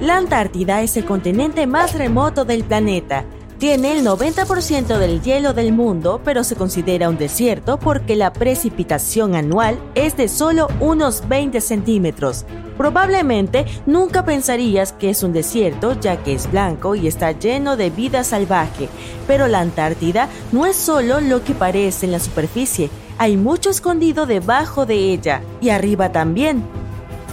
La Antártida es el continente más remoto del planeta. Tiene el 90% del hielo del mundo, pero se considera un desierto porque la precipitación anual es de solo unos 20 centímetros. Probablemente nunca pensarías que es un desierto ya que es blanco y está lleno de vida salvaje, pero la Antártida no es solo lo que parece en la superficie, hay mucho escondido debajo de ella y arriba también.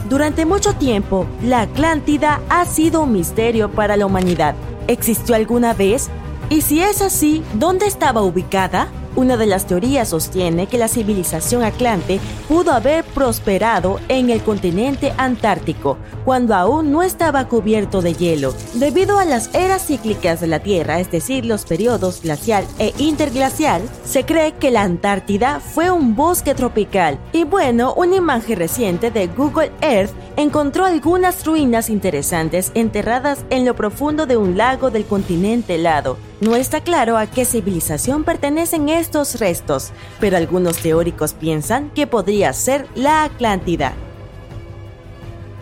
Durante mucho tiempo, la Atlántida ha sido un misterio para la humanidad. ¿Existió alguna vez? Y si es así, ¿dónde estaba ubicada? Una de las teorías sostiene que la civilización atlante pudo haber prosperado en el continente antártico, cuando aún no estaba cubierto de hielo. Debido a las eras cíclicas de la Tierra, es decir, los periodos glacial e interglacial, se cree que la Antártida fue un bosque tropical. Y bueno, una imagen reciente de Google Earth encontró algunas ruinas interesantes enterradas en lo profundo de un lago del continente helado. No está claro a qué civilización pertenecen estos restos, pero algunos teóricos piensan que podría ser la Atlántida.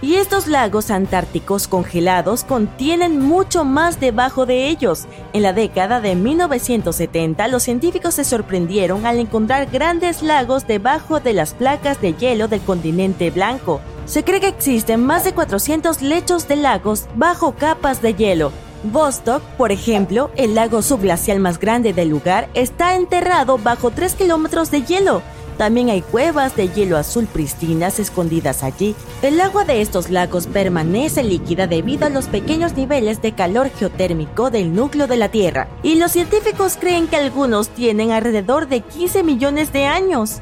Y estos lagos antárticos congelados contienen mucho más debajo de ellos. En la década de 1970, los científicos se sorprendieron al encontrar grandes lagos debajo de las placas de hielo del continente blanco. Se cree que existen más de 400 lechos de lagos bajo capas de hielo. Vostok, por ejemplo, el lago subglacial más grande del lugar, está enterrado bajo 3 kilómetros de hielo. También hay cuevas de hielo azul pristinas escondidas allí. El agua de estos lagos permanece líquida debido a los pequeños niveles de calor geotérmico del núcleo de la Tierra, y los científicos creen que algunos tienen alrededor de 15 millones de años.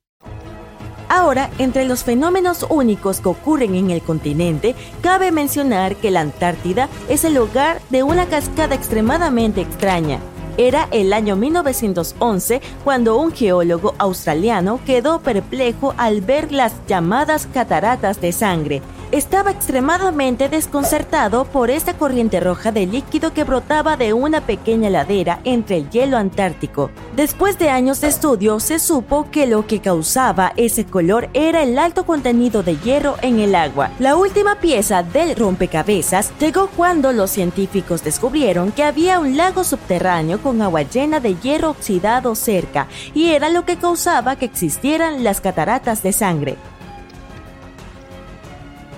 Ahora, entre los fenómenos únicos que ocurren en el continente, cabe mencionar que la Antártida es el hogar de una cascada extremadamente extraña. Era el año 1911 cuando un geólogo australiano quedó perplejo al ver las llamadas cataratas de sangre, estaba extremadamente desconcertado por esta corriente roja de líquido que brotaba de una pequeña ladera entre el hielo antártico. Después de años de estudio, se supo que lo que causaba ese color era el alto contenido de hierro en el agua. La última pieza del rompecabezas llegó cuando los científicos descubrieron que había un lago subterráneo con agua llena de hierro oxidado cerca, y era lo que causaba que existieran las cataratas de sangre.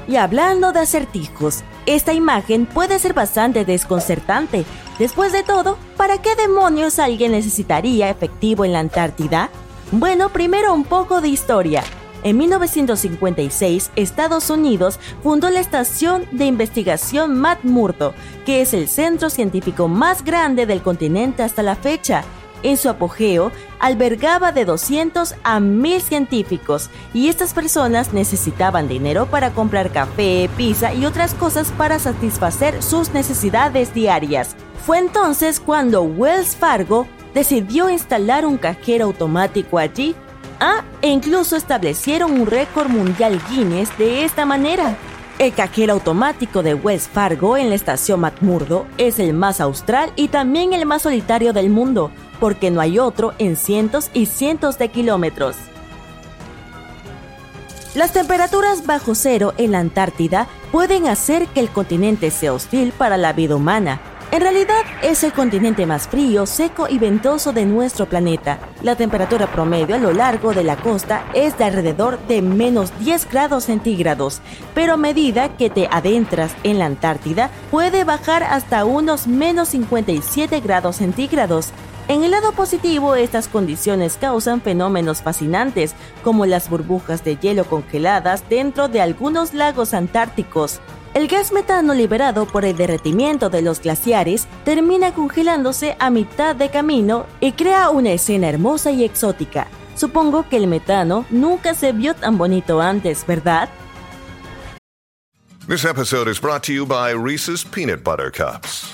Y hablando de acertijos, esta imagen puede ser bastante desconcertante. Después de todo, ¿para qué demonios alguien necesitaría efectivo en la Antártida? Bueno, primero un poco de historia. En 1956, Estados Unidos fundó la Estación de Investigación McMurdo, que es el centro científico más grande del continente hasta la fecha en su apogeo, albergaba de 200 a 1000 científicos y estas personas necesitaban dinero para comprar café, pizza y otras cosas para satisfacer sus necesidades diarias. Fue entonces cuando Wells Fargo decidió instalar un cajero automático allí. Ah, e incluso establecieron un récord mundial Guinness de esta manera. El cajero automático de West Fargo en la estación McMurdo es el más austral y también el más solitario del mundo, porque no hay otro en cientos y cientos de kilómetros. Las temperaturas bajo cero en la Antártida pueden hacer que el continente sea hostil para la vida humana, en realidad es el continente más frío, seco y ventoso de nuestro planeta. La temperatura promedio a lo largo de la costa es de alrededor de menos 10 grados centígrados, pero a medida que te adentras en la Antártida puede bajar hasta unos menos 57 grados centígrados. En el lado positivo, estas condiciones causan fenómenos fascinantes, como las burbujas de hielo congeladas dentro de algunos lagos antárticos. El gas metano liberado por el derretimiento de los glaciares termina congelándose a mitad de camino y crea una escena hermosa y exótica. Supongo que el metano nunca se vio tan bonito antes, ¿verdad? This episode is brought to you by Reese's Peanut Butter Cups.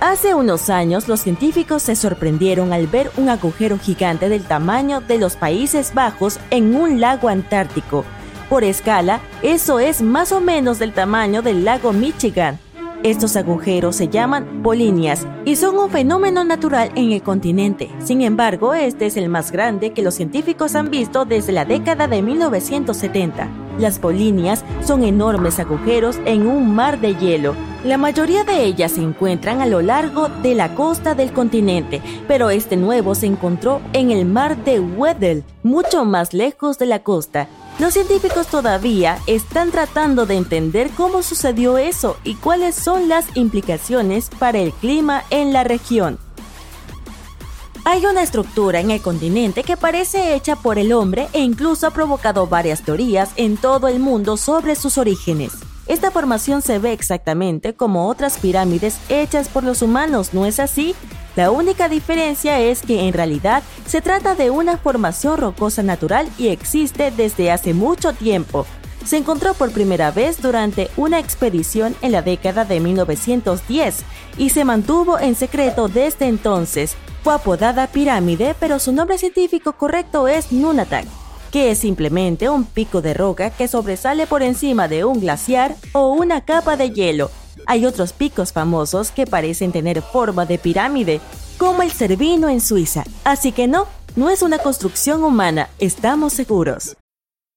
Hace unos años los científicos se sorprendieron al ver un agujero gigante del tamaño de los Países Bajos en un lago antártico. Por escala, eso es más o menos del tamaño del lago Michigan. Estos agujeros se llaman polinias y son un fenómeno natural en el continente. Sin embargo, este es el más grande que los científicos han visto desde la década de 1970. Las polinias son enormes agujeros en un mar de hielo. La mayoría de ellas se encuentran a lo largo de la costa del continente, pero este nuevo se encontró en el mar de Weddell, mucho más lejos de la costa. Los científicos todavía están tratando de entender cómo sucedió eso y cuáles son las implicaciones para el clima en la región. Hay una estructura en el continente que parece hecha por el hombre e incluso ha provocado varias teorías en todo el mundo sobre sus orígenes. Esta formación se ve exactamente como otras pirámides hechas por los humanos, ¿no es así? La única diferencia es que en realidad se trata de una formación rocosa natural y existe desde hace mucho tiempo. Se encontró por primera vez durante una expedición en la década de 1910 y se mantuvo en secreto desde entonces. Fue apodada pirámide, pero su nombre científico correcto es Nunatak, que es simplemente un pico de roca que sobresale por encima de un glaciar o una capa de hielo hay otros picos famosos que parecen tener forma de pirámide, como el Cervino en Suiza. Así que no, no es una construcción humana, estamos seguros.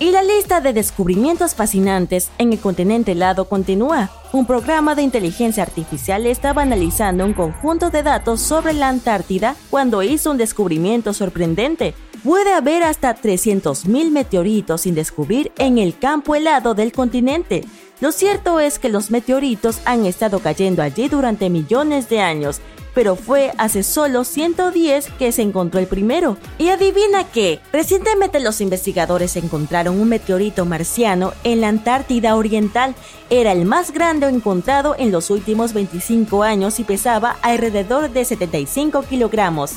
Y la lista de descubrimientos fascinantes en el continente helado continúa. Un programa de inteligencia artificial estaba analizando un conjunto de datos sobre la Antártida cuando hizo un descubrimiento sorprendente. Puede haber hasta 300.000 meteoritos sin descubrir en el campo helado del continente. Lo cierto es que los meteoritos han estado cayendo allí durante millones de años pero fue hace solo 110 que se encontró el primero. Y adivina qué, recientemente los investigadores encontraron un meteorito marciano en la Antártida Oriental. Era el más grande encontrado en los últimos 25 años y pesaba alrededor de 75 kilogramos.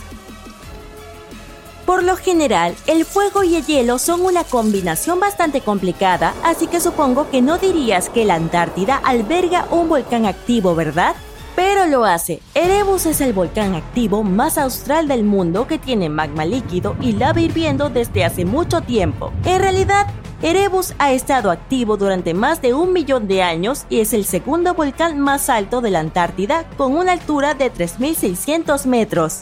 Por lo general, el fuego y el hielo son una combinación bastante complicada, así que supongo que no dirías que la Antártida alberga un volcán activo, ¿verdad? Pero lo hace. Erebus es el volcán activo más austral del mundo que tiene magma líquido y lava hirviendo desde hace mucho tiempo. En realidad, Erebus ha estado activo durante más de un millón de años y es el segundo volcán más alto de la Antártida con una altura de 3.600 metros.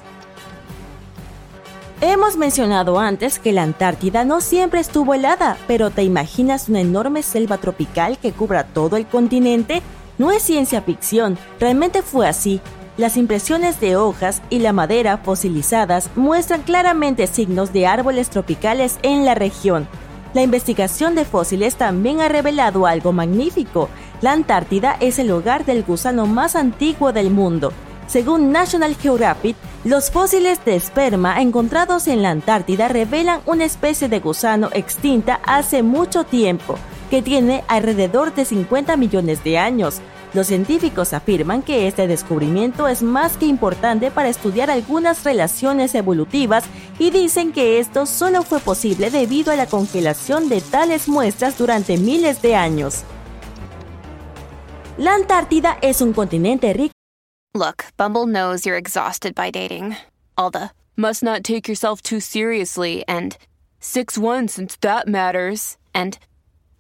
Hemos mencionado antes que la Antártida no siempre estuvo helada, pero ¿te imaginas una enorme selva tropical que cubra todo el continente? No es ciencia ficción, realmente fue así. Las impresiones de hojas y la madera fosilizadas muestran claramente signos de árboles tropicales en la región. La investigación de fósiles también ha revelado algo magnífico. La Antártida es el hogar del gusano más antiguo del mundo. Según National Geographic, los fósiles de esperma encontrados en la Antártida revelan una especie de gusano extinta hace mucho tiempo, que tiene alrededor de 50 millones de años. Los científicos afirman que este descubrimiento es más que importante para estudiar algunas relaciones evolutivas y dicen que esto solo fue posible debido a la congelación de tales muestras durante miles de años. La Antártida es un continente rico. Look, Bumble knows you're exhausted by dating. All the must not take yourself too seriously and 6 1 since that matters. And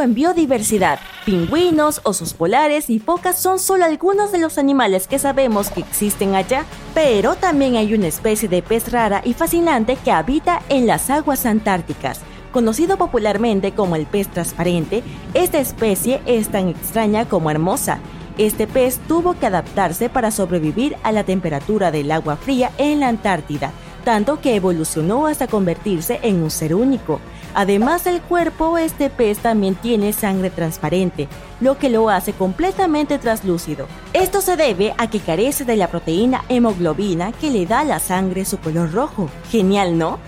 En biodiversidad. Pingüinos, osos polares y focas son solo algunos de los animales que sabemos que existen allá, pero también hay una especie de pez rara y fascinante que habita en las aguas antárticas. Conocido popularmente como el pez transparente, esta especie es tan extraña como hermosa. Este pez tuvo que adaptarse para sobrevivir a la temperatura del agua fría en la Antártida, tanto que evolucionó hasta convertirse en un ser único. Además del cuerpo, este pez también tiene sangre transparente, lo que lo hace completamente translúcido. Esto se debe a que carece de la proteína hemoglobina que le da a la sangre su color rojo. Genial, ¿no?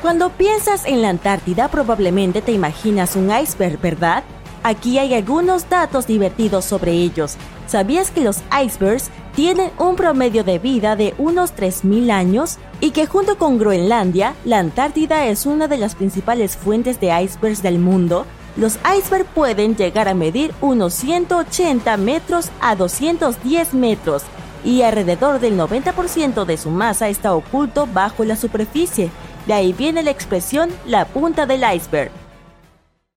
Cuando piensas en la Antártida probablemente te imaginas un iceberg, ¿verdad? Aquí hay algunos datos divertidos sobre ellos. ¿Sabías que los icebergs tienen un promedio de vida de unos 3.000 años? Y que junto con Groenlandia, la Antártida es una de las principales fuentes de icebergs del mundo. Los icebergs pueden llegar a medir unos 180 metros a 210 metros y alrededor del 90% de su masa está oculto bajo la superficie. De ahí viene la expresión la punta del iceberg.